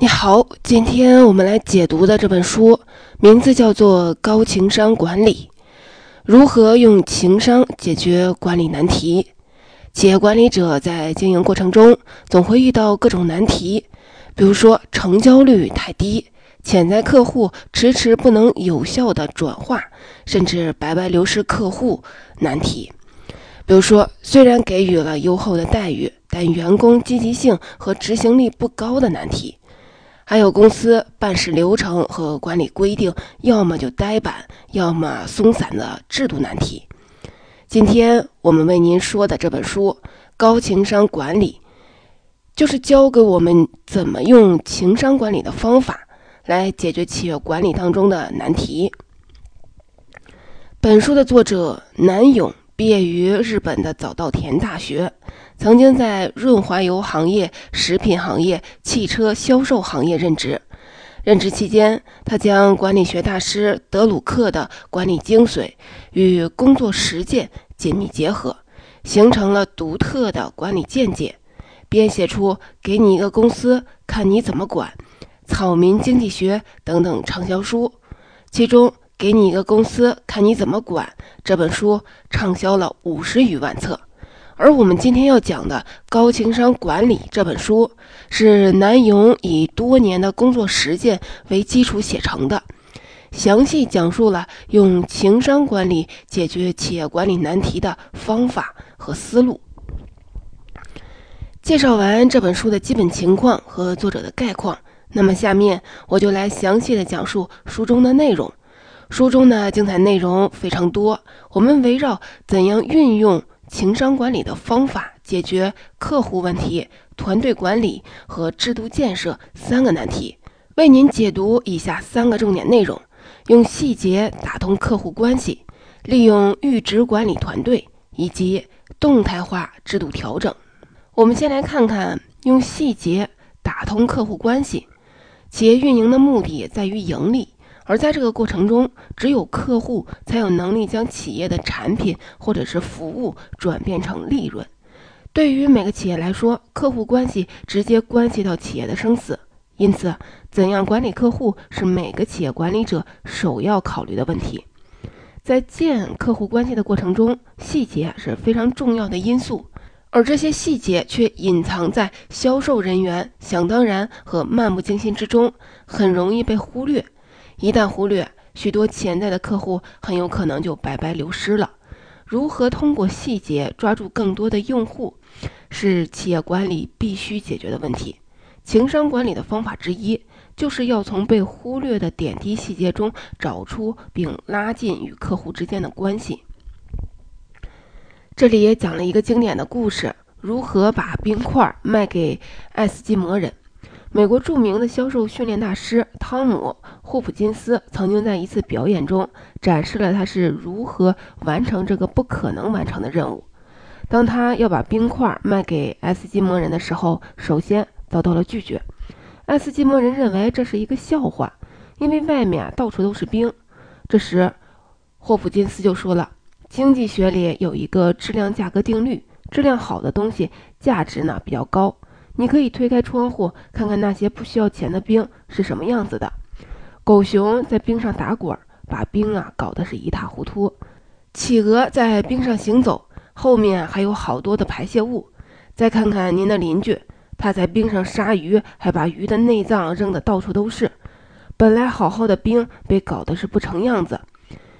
你好，今天我们来解读的这本书名字叫做《高情商管理》，如何用情商解决管理难题？企业管理者在经营过程中总会遇到各种难题，比如说成交率太低、潜在客户迟迟不能有效的转化，甚至白白流失客户难题。比如说，虽然给予了优厚的待遇，但员工积极性和执行力不高的难题。还有公司办事流程和管理规定，要么就呆板，要么松散的制度难题。今天我们为您说的这本书《高情商管理》，就是教给我们怎么用情商管理的方法来解决企业管理当中的难题。本书的作者南勇毕业于日本的早稻田大学。曾经在润滑油行业、食品行业、汽车销售行业任职。任职期间，他将管理学大师德鲁克的管理精髓与工作实践紧密结合，形成了独特的管理见解，编写出《给你一个公司，看你怎么管》《草民经济学》等等畅销书。其中，《给你一个公司，看你怎么管》这本书畅销了五十余万册。而我们今天要讲的《高情商管理》这本书，是南勇以多年的工作实践为基础写成的，详细讲述了用情商管理解决企业管理难题的方法和思路。介绍完这本书的基本情况和作者的概况，那么下面我就来详细的讲述书中的内容。书中的精彩内容非常多，我们围绕怎样运用。情商管理的方法，解决客户问题、团队管理和制度建设三个难题，为您解读以下三个重点内容：用细节打通客户关系，利用阈值管理团队，以及动态化制度调整。我们先来看看用细节打通客户关系。企业运营的目的在于盈利。而在这个过程中，只有客户才有能力将企业的产品或者是服务转变成利润。对于每个企业来说，客户关系直接关系到企业的生死。因此，怎样管理客户是每个企业管理者首要考虑的问题。在建客户关系的过程中，细节是非常重要的因素，而这些细节却隐藏在销售人员想当然和漫不经心之中，很容易被忽略。一旦忽略，许多潜在的客户很有可能就白白流失了。如何通过细节抓住更多的用户，是企业管理必须解决的问题。情商管理的方法之一，就是要从被忽略的点滴细节中找出并拉近与客户之间的关系。这里也讲了一个经典的故事：如何把冰块卖给爱斯基摩人。美国著名的销售训练大师汤姆·霍普金斯曾经在一次表演中展示了他是如何完成这个不可能完成的任务。当他要把冰块卖给爱斯基摩人的时候，首先遭到了拒绝。爱斯基摩人认为这是一个笑话，因为外面到处都是冰。这时，霍普金斯就说了：“经济学里有一个质量价格定律，质量好的东西价值呢比较高。”你可以推开窗户，看看那些不需要钱的冰是什么样子的。狗熊在冰上打滚，把冰啊搞得是一塌糊涂。企鹅在冰上行走，后面还有好多的排泄物。再看看您的邻居，他在冰上杀鱼，还把鱼的内脏扔得到处都是。本来好好的冰，被搞得是不成样子。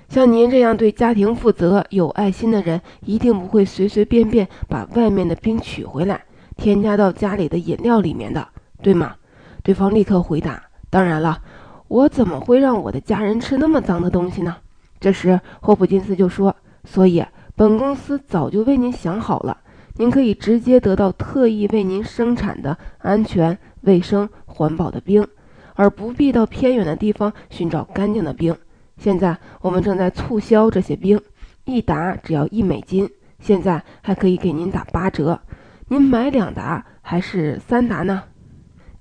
像您这样对家庭负责、有爱心的人，一定不会随随便便把外面的冰取回来。添加到家里的饮料里面的，对吗？对方立刻回答：“当然了，我怎么会让我的家人吃那么脏的东西呢？”这时，霍普金斯就说：“所以，本公司早就为您想好了，您可以直接得到特意为您生产的安全、卫生、环保的冰，而不必到偏远的地方寻找干净的冰。现在，我们正在促销这些冰，一打只要一美金，现在还可以给您打八折。”您买两打还是三打呢？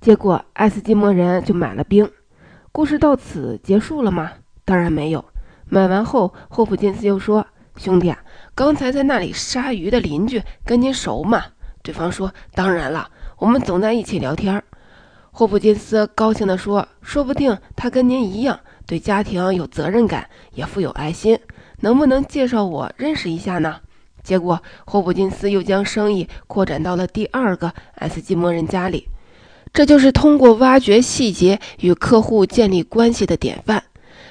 结果爱斯基摩人就买了冰。故事到此结束了吗？当然没有。买完后，霍普金斯又说：“兄弟啊，刚才在那里杀鱼的邻居跟您熟吗？”对方说：“当然了，我们总在一起聊天。”霍普金斯高兴地说：“说不定他跟您一样，对家庭有责任感，也富有爱心。能不能介绍我认识一下呢？”结果，霍普金斯又将生意扩展到了第二个爱斯基摩人家里。这就是通过挖掘细节与客户建立关系的典范。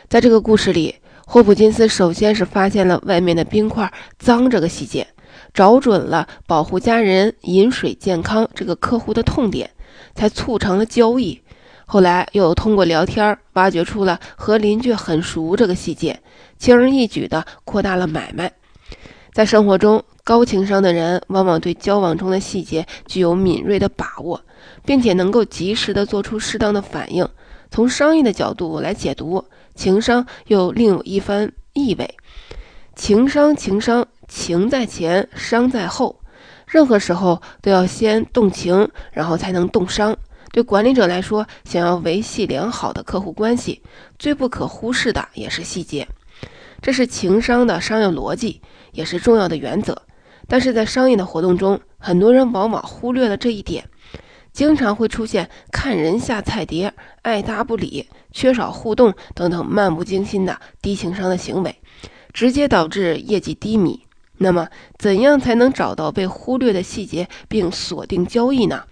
在这个故事里，霍普金斯首先是发现了外面的冰块脏这个细节，找准了保护家人饮水健康这个客户的痛点。才促成了交易，后来又通过聊天挖掘出了和邻居很熟这个细节，轻而易举地扩大了买卖。在生活中，高情商的人往往对交往中的细节具有敏锐的把握，并且能够及时地做出适当的反应。从商业的角度来解读，情商又另有一番意味。情商，情商，情在前，商在后。任何时候都要先动情，然后才能动商。对管理者来说，想要维系良好的客户关系，最不可忽视的也是细节。这是情商的商业逻辑，也是重要的原则。但是在商业的活动中，很多人往往忽略了这一点，经常会出现看人下菜碟、爱搭不理、缺少互动等等漫不经心的低情商的行为，直接导致业绩低迷。那么，怎样才能找到被忽略的细节并锁定交易呢？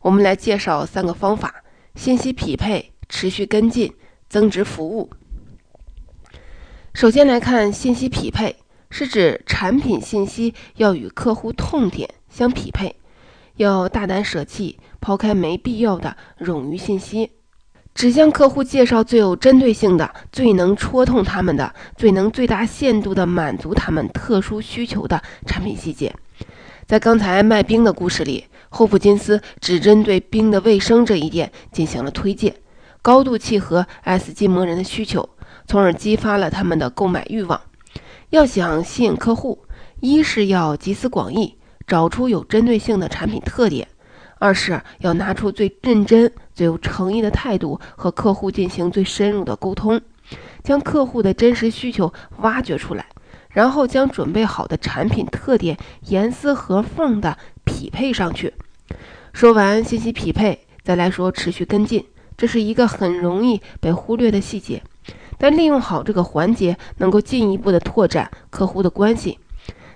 我们来介绍三个方法：信息匹配、持续跟进、增值服务。首先来看信息匹配，是指产品信息要与客户痛点相匹配，要大胆舍弃，抛开没必要的冗余信息。只向客户介绍最有针对性的、最能戳痛他们的、最能最大限度地满足他们特殊需求的产品细节。在刚才卖冰的故事里，霍普金斯只针对冰的卫生这一点进行了推荐，高度契合爱斯基摩人的需求，从而激发了他们的购买欲望。要想吸引客户，一是要集思广益，找出有针对性的产品特点。二是要拿出最认真、最有诚意的态度和客户进行最深入的沟通，将客户的真实需求挖掘出来，然后将准备好的产品特点严丝合缝地匹配上去。说完信息匹配，再来说持续跟进，这是一个很容易被忽略的细节，但利用好这个环节，能够进一步的拓展客户的关系。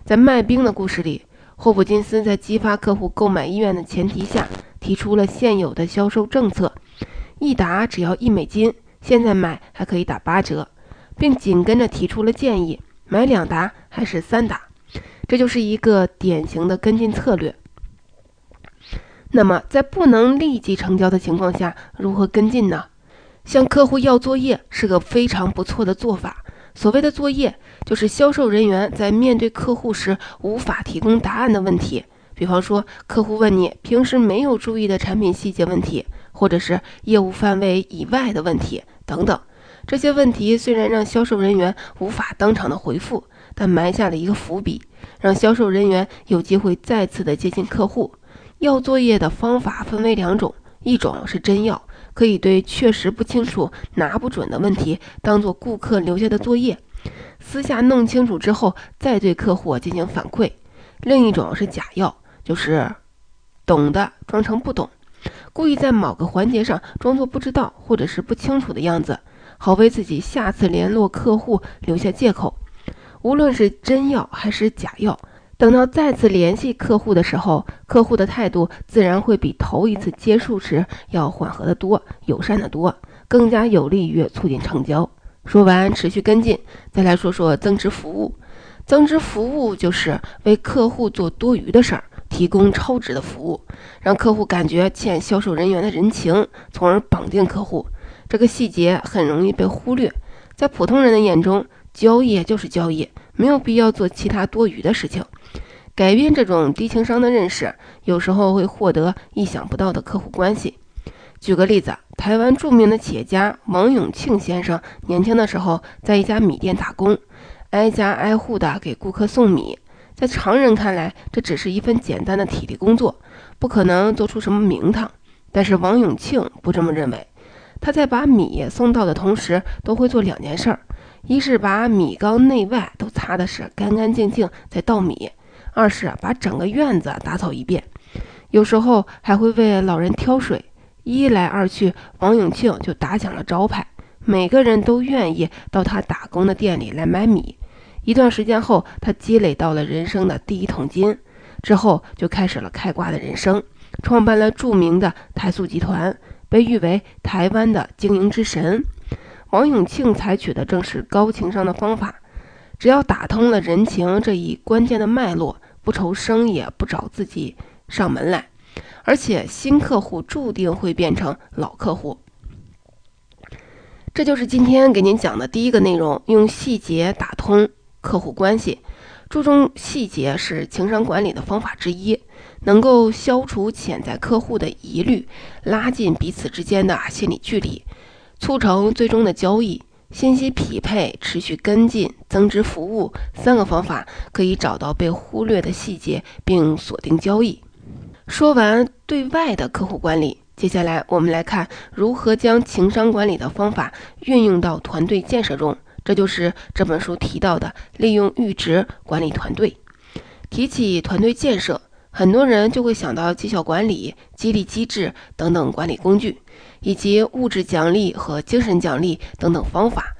在卖冰的故事里。霍普金斯在激发客户购买意愿的前提下，提出了现有的销售政策：一打只要一美金，现在买还可以打八折，并紧跟着提出了建议：买两打还是三打？这就是一个典型的跟进策略。那么，在不能立即成交的情况下，如何跟进呢？向客户要作业是个非常不错的做法。所谓的作业，就是销售人员在面对客户时无法提供答案的问题。比方说，客户问你平时没有注意的产品细节问题，或者是业务范围以外的问题等等。这些问题虽然让销售人员无法当场的回复，但埋下了一个伏笔，让销售人员有机会再次的接近客户。要作业的方法分为两种，一种是真要。可以对确实不清楚、拿不准的问题当做顾客留下的作业，私下弄清楚之后再对客户进行反馈。另一种是假药，就是懂的装成不懂，故意在某个环节上装作不知道或者是不清楚的样子，好为自己下次联络客户留下借口。无论是真药还是假药。等到再次联系客户的时候，客户的态度自然会比头一次接触时要缓和得多、友善得多，更加有利于促进成交。说完持续跟进，再来说说增值服务。增值服务就是为客户做多余的事儿，提供超值的服务，让客户感觉欠销售人员的人情，从而绑定客户。这个细节很容易被忽略，在普通人的眼中，交易就是交易，没有必要做其他多余的事情。改变这种低情商的认识，有时候会获得意想不到的客户关系。举个例子，台湾著名的企业家王永庆先生年轻的时候在一家米店打工，挨家挨户的给顾客送米。在常人看来，这只是一份简单的体力工作，不可能做出什么名堂。但是王永庆不这么认为，他在把米送到的同时，都会做两件事儿：一是把米缸内外都擦的是干干净净，再倒米。二是把整个院子打扫一遍，有时候还会为老人挑水，一来二去，王永庆就打响了招牌，每个人都愿意到他打工的店里来买米。一段时间后，他积累到了人生的第一桶金，之后就开始了开挂的人生，创办了著名的台塑集团，被誉为台湾的经营之神。王永庆采取的正是高情商的方法，只要打通了人情这一关键的脉络，不愁生意不找自己上门来。而且新客户注定会变成老客户，这就是今天给您讲的第一个内容：用细节打通客户关系。注重细节是情商管理的方法之一，能够消除潜在客户的疑虑，拉近彼此之间的心理距离，促成最终的交易。信息匹配、持续跟进、增值服务三个方法可以找到被忽略的细节，并锁定交易。说完对外的客户管理，接下来我们来看如何将情商管理的方法运用到团队建设中。这就是这本书提到的利用阈值管理团队。提起团队建设，很多人就会想到绩效管理、激励机制等等管理工具，以及物质奖励和精神奖励等等方法。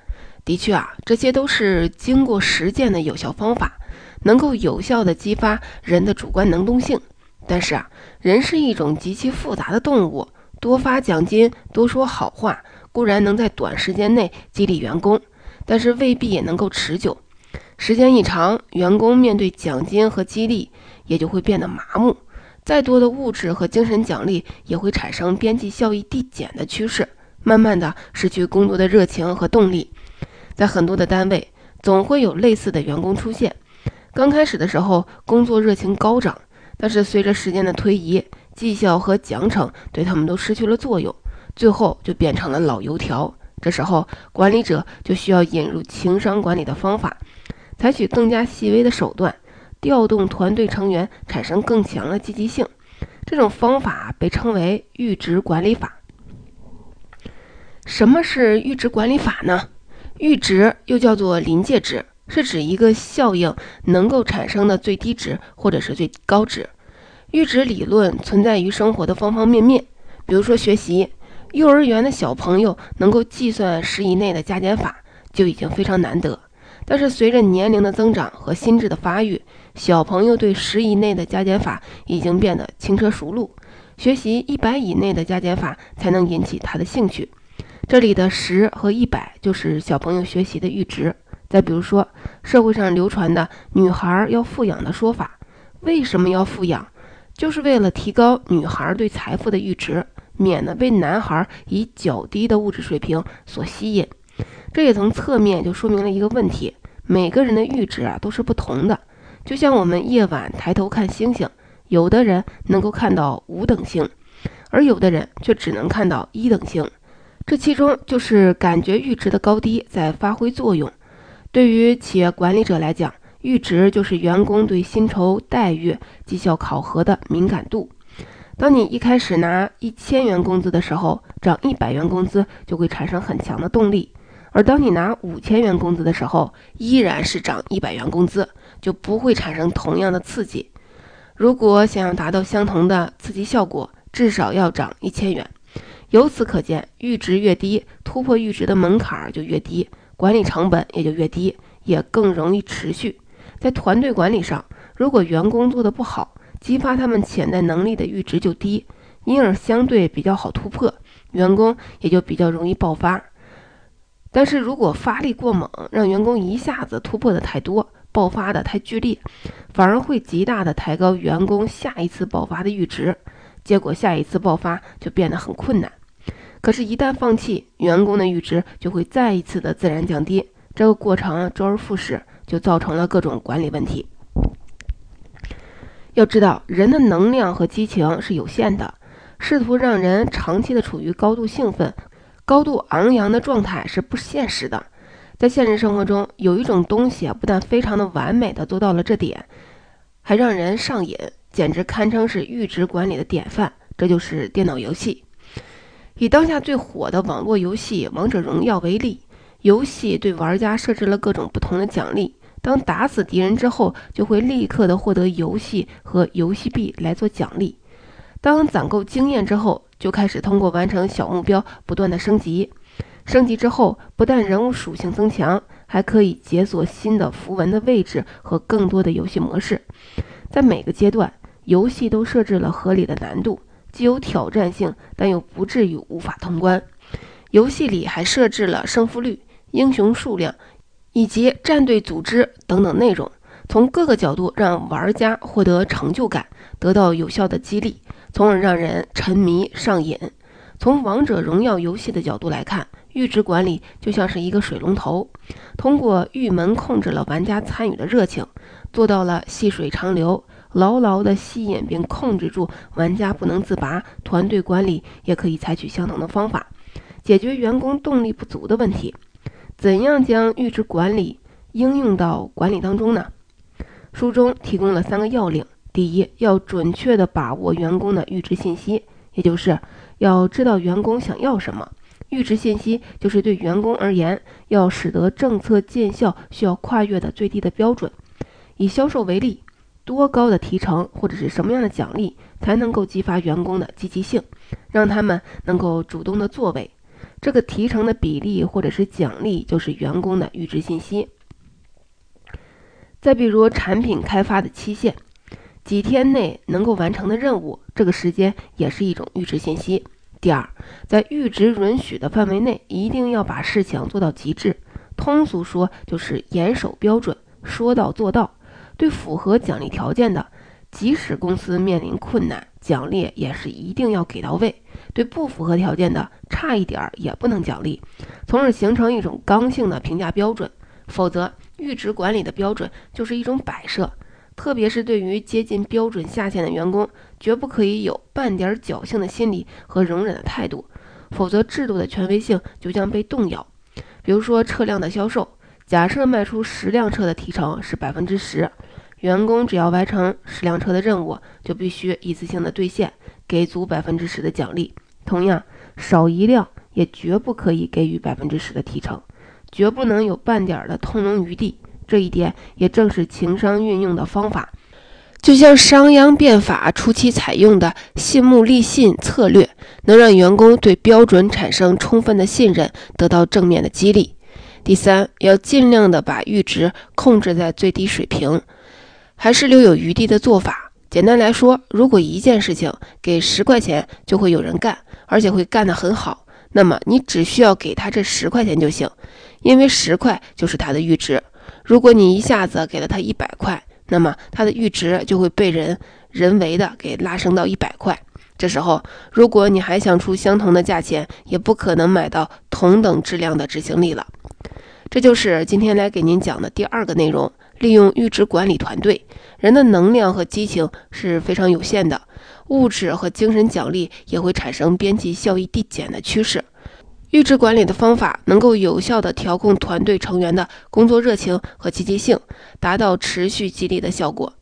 的确啊，这些都是经过实践的有效方法，能够有效地激发人的主观能动性。但是啊，人是一种极其复杂的动物，多发奖金、多说好话固然能在短时间内激励员工，但是未必也能够持久。时间一长，员工面对奖金和激励也就会变得麻木，再多的物质和精神奖励也会产生边际效益递减的趋势，慢慢的失去工作的热情和动力。在很多的单位，总会有类似的员工出现，刚开始的时候，工作热情高涨。但是随着时间的推移，绩效和奖惩对他们都失去了作用，最后就变成了老油条。这时候，管理者就需要引入情商管理的方法，采取更加细微的手段，调动团队成员产生更强的积极性。这种方法被称为阈值管理法。什么是阈值管理法呢？阈值又叫做临界值。是指一个效应能够产生的最低值或者是最高值。阈值理论存在于生活的方方面面，比如说学习，幼儿园的小朋友能够计算十以内的加减法就已经非常难得。但是随着年龄的增长和心智的发育，小朋友对十以内的加减法已经变得轻车熟路，学习一百以内的加减法才能引起他的兴趣。这里的十和一百就是小朋友学习的阈值。再比如说，社会上流传的“女孩要富养”的说法，为什么要富养？就是为了提高女孩对财富的阈值，免得被男孩以较低的物质水平所吸引。这也从侧面就说明了一个问题：每个人的阈值啊都是不同的。就像我们夜晚抬头看星星，有的人能够看到五等星，而有的人却只能看到一等星。这其中就是感觉阈值的高低在发挥作用。对于企业管理者来讲，阈值就是员工对薪酬待遇、绩效考核的敏感度。当你一开始拿一千元工资的时候，涨一百元工资就会产生很强的动力；而当你拿五千元工资的时候，依然是涨一百元工资，就不会产生同样的刺激。如果想要达到相同的刺激效果，至少要涨一千元。由此可见，阈值越低，突破阈值的门槛就越低。管理成本也就越低，也更容易持续。在团队管理上，如果员工做得不好，激发他们潜在能力的阈值就低，因而相对比较好突破，员工也就比较容易爆发。但是如果发力过猛，让员工一下子突破的太多，爆发的太剧烈，反而会极大的抬高员工下一次爆发的阈值，结果下一次爆发就变得很困难。可是，一旦放弃，员工的阈值就会再一次的自然降低。这个过程周而复始，就造成了各种管理问题。要知道，人的能量和激情是有限的，试图让人长期的处于高度兴奋、高度昂扬的状态是不现实的。在现实生活中，有一种东西啊，不但非常的完美的做到了这点，还让人上瘾，简直堪称是阈值管理的典范。这就是电脑游戏。以当下最火的网络游戏《王者荣耀》为例，游戏对玩家设置了各种不同的奖励。当打死敌人之后，就会立刻的获得游戏和游戏币来做奖励；当攒够经验之后，就开始通过完成小目标不断的升级。升级之后，不但人物属性增强，还可以解锁新的符文的位置和更多的游戏模式。在每个阶段，游戏都设置了合理的难度，既有挑战性，但又不至于无法通关。游戏里还设置了胜负率、英雄数量以及战队组织等等内容，从各个角度让玩家获得成就感，得到有效的激励，从而让人沉迷上瘾。从王者荣耀游戏的角度来看，阈值管理就像是一个水龙头，通过阈门控制了玩家参与的热情，做到了细水长流，牢牢地吸引并控制住玩家不能自拔。团队管理也可以采取相同的方法，解决员工动力不足的问题。怎样将阈值管理应用到管理当中呢？书中提供了三个要领：第一，要准确地把握员工的阈值信息，也就是要知道员工想要什么。阈值信息就是对员工而言，要使得政策见效需要跨越的最低的标准。以销售为例，多高的提成或者是什么样的奖励才能够激发员工的积极性，让他们能够主动的作为？这个提成的比例或者是奖励就是员工的阈值信息。再比如产品开发的期限，几天内能够完成的任务，这个时间也是一种阈值信息。第二，在阈值允许的范围内，一定要把事情做到极致。通俗说，就是严守标准，说到做到。对符合奖励条件的，即使公司面临困难，奖励也是一定要给到位；对不符合条件的，差一点儿也不能奖励，从而形成一种刚性的评价标准。否则，阈值管理的标准就是一种摆设。特别是对于接近标准下限的员工，绝不可以有半点侥幸的心理和容忍的态度，否则制度的权威性就将被动摇。比如说车辆的销售，假设卖出十辆车的提成是百分之十，员工只要完成十辆车的任务，就必须一次性的兑现，给足百分之十的奖励。同样，少一辆也绝不可以给予百分之十的提成，绝不能有半点的通融余地。这一点也正是情商运用的方法，就像商鞅变法初期采用的“信慕立信”策略，能让员工对标准产生充分的信任，得到正面的激励。第三，要尽量的把阈值控制在最低水平，还是留有余地的做法。简单来说，如果一件事情给十块钱就会有人干，而且会干得很好，那么你只需要给他这十块钱就行，因为十块就是他的阈值。如果你一下子给了他一百块，那么他的阈值就会被人人为的给拉升到一百块。这时候，如果你还想出相同的价钱，也不可能买到同等质量的执行力了。这就是今天来给您讲的第二个内容：利用阈值管理团队。人的能量和激情是非常有限的，物质和精神奖励也会产生边际效益递减的趋势。阈值管理的方法能够有效地调控团队成员的工作热情和积极性，达到持续激励的效果。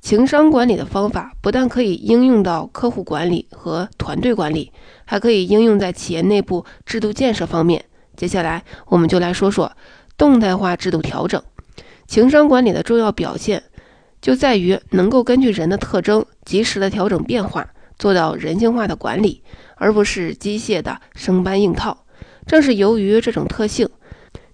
情商管理的方法不但可以应用到客户管理和团队管理，还可以应用在企业内部制度建设方面。接下来，我们就来说说动态化制度调整。情商管理的重要表现就在于能够根据人的特征，及时的调整变化。做到人性化的管理，而不是机械的生搬硬套。正是由于这种特性，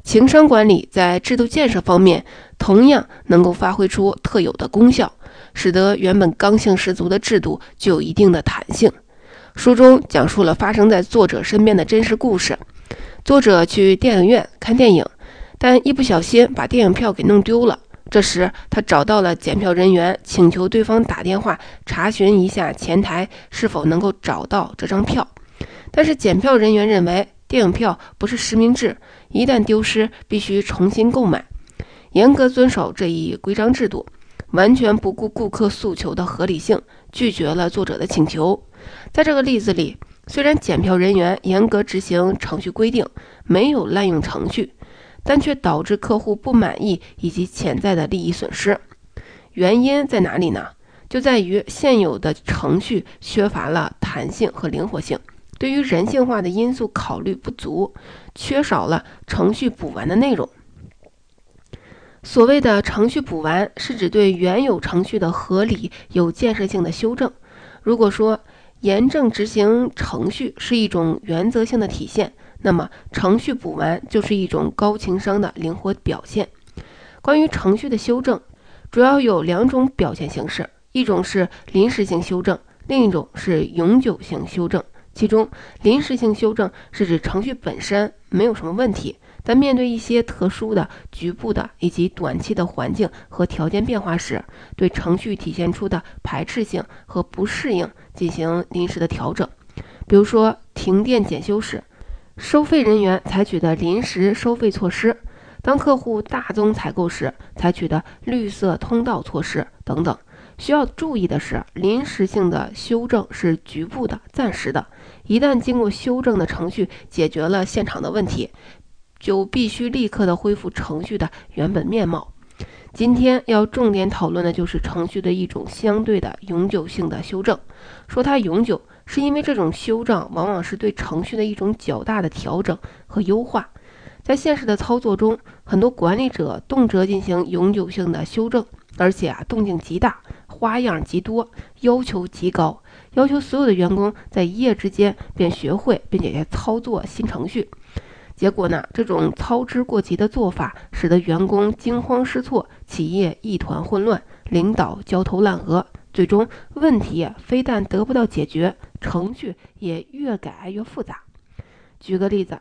情商管理在制度建设方面同样能够发挥出特有的功效，使得原本刚性十足的制度具有一定的弹性。书中讲述了发生在作者身边的真实故事：作者去电影院看电影，但一不小心把电影票给弄丢了。这时，他找到了检票人员，请求对方打电话查询一下前台是否能够找到这张票。但是，检票人员认为电影票不是实名制，一旦丢失必须重新购买，严格遵守这一规章制度，完全不顾顾客诉求的合理性，拒绝了作者的请求。在这个例子里，虽然检票人员严格执行程序规定，没有滥用程序。但却导致客户不满意以及潜在的利益损失，原因在哪里呢？就在于现有的程序缺乏了弹性和灵活性，对于人性化的因素考虑不足，缺少了程序补完的内容。所谓的程序补完，是指对原有程序的合理、有建设性的修正。如果说严正执行程序是一种原则性的体现，那么程序补完就是一种高情商的灵活表现。关于程序的修正，主要有两种表现形式，一种是临时性修正，另一种是永久性修正。其中，临时性修正是指程序本身没有什么问题，但面对一些特殊的、局部的以及短期的环境和条件变化时，对程序体现出的排斥性和不适应进行临时的调整。比如说，停电检修时，收费人员采取的临时收费措施；当客户大宗采购时，采取的绿色通道措施等等。需要注意的是，临时性的修正是局部的、暂时的。一旦经过修正的程序解决了现场的问题，就必须立刻的恢复程序的原本面貌。今天要重点讨论的就是程序的一种相对的永久性的修正。说它永久，是因为这种修正往往是对程序的一种较大的调整和优化。在现实的操作中，很多管理者动辄进行永久性的修正，而且啊动静极大。花样极多，要求极高，要求所有的员工在一夜之间便学会并且操作新程序。结果呢，这种操之过急的做法，使得员工惊慌失措，企业一团混乱，领导焦头烂额，最终问题非但得不到解决，程序也越改越复杂。举个例子。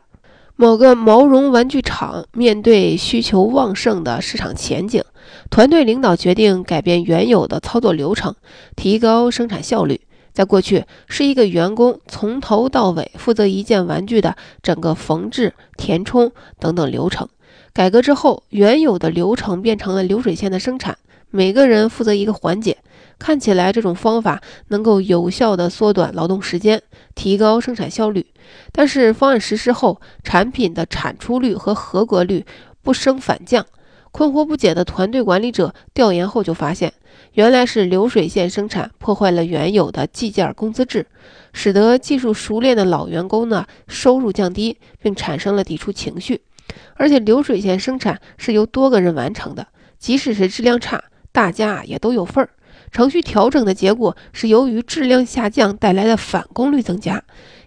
某个毛绒玩具厂面对需求旺盛的市场前景，团队领导决定改变原有的操作流程，提高生产效率。在过去，是一个员工从头到尾负责一件玩具的整个缝制、填充等等流程。改革之后，原有的流程变成了流水线的生产，每个人负责一个环节。看起来这种方法能够有效地缩短劳动时间，提高生产效率。但是方案实施后，产品的产出率和合格率不升反降。困惑不解的团队管理者调研后就发现，原来是流水线生产破坏了原有的计件工资制，使得技术熟练的老员工呢收入降低，并产生了抵触情绪。而且流水线生产是由多个人完成的，即使是质量差，大家也都有份儿。程序调整的结果是，由于质量下降带来的返工率增加，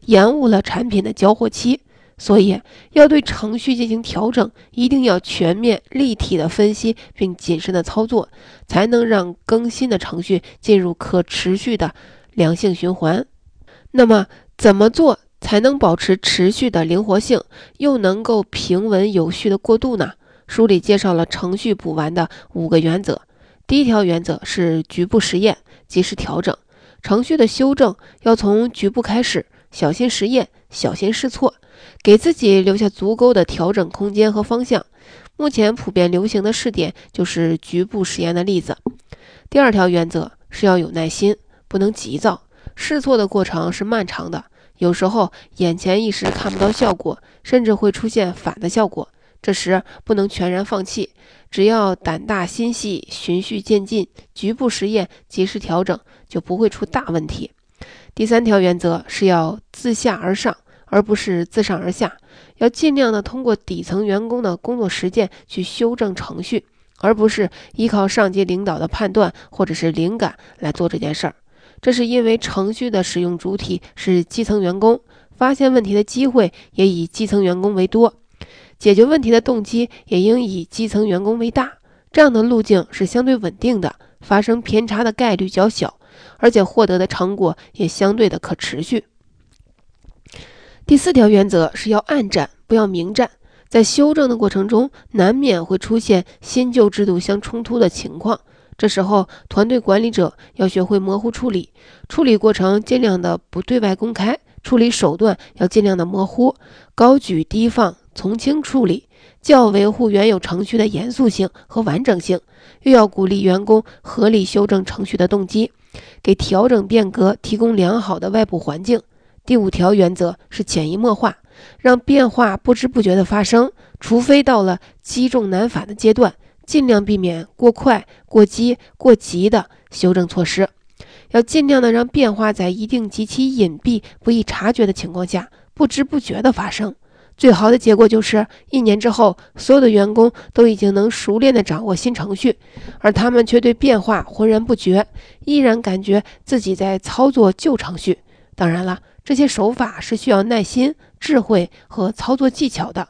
延误了产品的交货期。所以，要对程序进行调整，一定要全面、立体的分析并谨慎的操作，才能让更新的程序进入可持续的良性循环。那么，怎么做才能保持持续的灵活性，又能够平稳有序的过渡呢？书里介绍了程序补完的五个原则。第一条原则是局部实验，及时调整程序的修正，要从局部开始，小心实验，小心试错，给自己留下足够的调整空间和方向。目前普遍流行的试点就是局部实验的例子。第二条原则是要有耐心，不能急躁，试错的过程是漫长的，有时候眼前一时看不到效果，甚至会出现反的效果。这时不能全然放弃，只要胆大心细、循序渐进，局部实验及时调整，就不会出大问题。第三条原则是要自下而上，而不是自上而下，要尽量的通过底层员工的工作实践去修正程序，而不是依靠上级领导的判断或者是灵感来做这件事儿。这是因为程序的使用主体是基层员工，发现问题的机会也以基层员工为多。解决问题的动机也应以基层员工为大，这样的路径是相对稳定的，发生偏差的概率较小，而且获得的成果也相对的可持续。第四条原则是要暗战，不要明战。在修正的过程中，难免会出现新旧制度相冲突的情况，这时候团队管理者要学会模糊处理，处理过程尽量的不对外公开，处理手段要尽量的模糊，高举低放。从轻处理，既要维护原有程序的严肃性和完整性，又要鼓励员工合理修正程序的动机，给调整变革提供良好的外部环境。第五条原则是潜移默化，让变化不知不觉地发生，除非到了积重难返的阶段，尽量避免过快、过激、过急的修正措施，要尽量的让变化在一定极其隐蔽、不易察觉的情况下，不知不觉地发生。最好的结果就是一年之后，所有的员工都已经能熟练地掌握新程序，而他们却对变化浑然不觉，依然感觉自己在操作旧程序。当然了，这些手法是需要耐心、智慧和操作技巧的，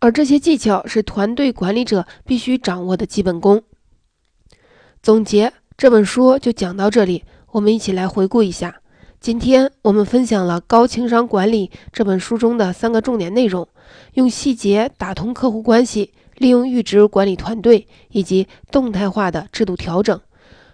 而这些技巧是团队管理者必须掌握的基本功。总结这本书就讲到这里，我们一起来回顾一下。今天我们分享了《高情商管理》这本书中的三个重点内容：用细节打通客户关系，利用阈值管理团队，以及动态化的制度调整。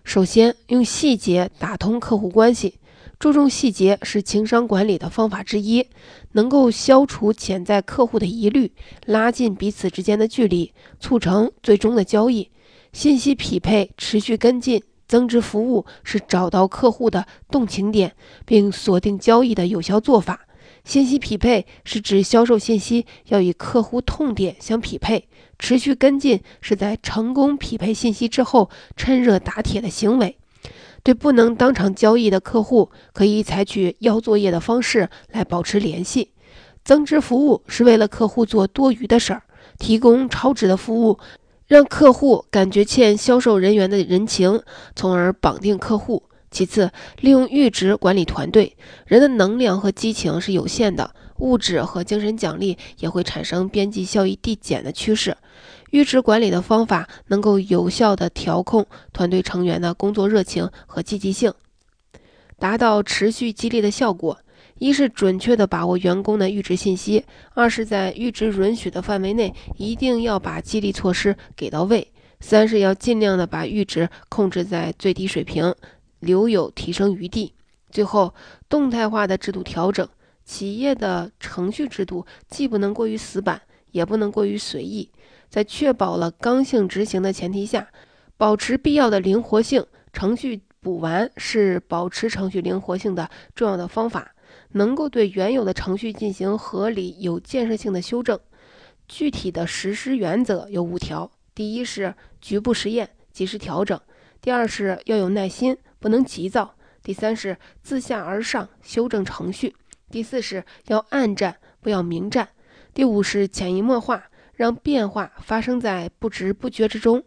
首先，用细节打通客户关系。注重细节是情商管理的方法之一，能够消除潜在客户的疑虑，拉近彼此之间的距离，促成最终的交易。信息匹配、持续跟进、增值服务是找到客户的动情点，并锁定交易的有效做法。信息匹配是指销售信息要与客户痛点相匹配，持续跟进是在成功匹配信息之后趁热打铁的行为。对不能当场交易的客户，可以采取要作业的方式来保持联系。增值服务是为了客户做多余的事儿，提供超值的服务，让客户感觉欠销售人员的人情，从而绑定客户。其次，利用阈值管理团队，人的能量和激情是有限的，物质和精神奖励也会产生边际效益递减的趋势。阈值管理的方法能够有效地调控团队成员的工作热情和积极性，达到持续激励的效果。一是准确地把握员工的阈值信息；二是，在阈值允许的范围内，一定要把激励措施给到位；三是要尽量的把阈值控制在最低水平，留有提升余地。最后，动态化的制度调整，企业的程序制度既不能过于死板，也不能过于随意。在确保了刚性执行的前提下，保持必要的灵活性。程序补完是保持程序灵活性的重要的方法，能够对原有的程序进行合理、有建设性的修正。具体的实施原则有五条：第一是局部实验，及时调整；第二是要有耐心，不能急躁；第三是自下而上修正程序；第四是要暗战，不要明战；第五是潜移默化。让变化发生在不知不觉之中。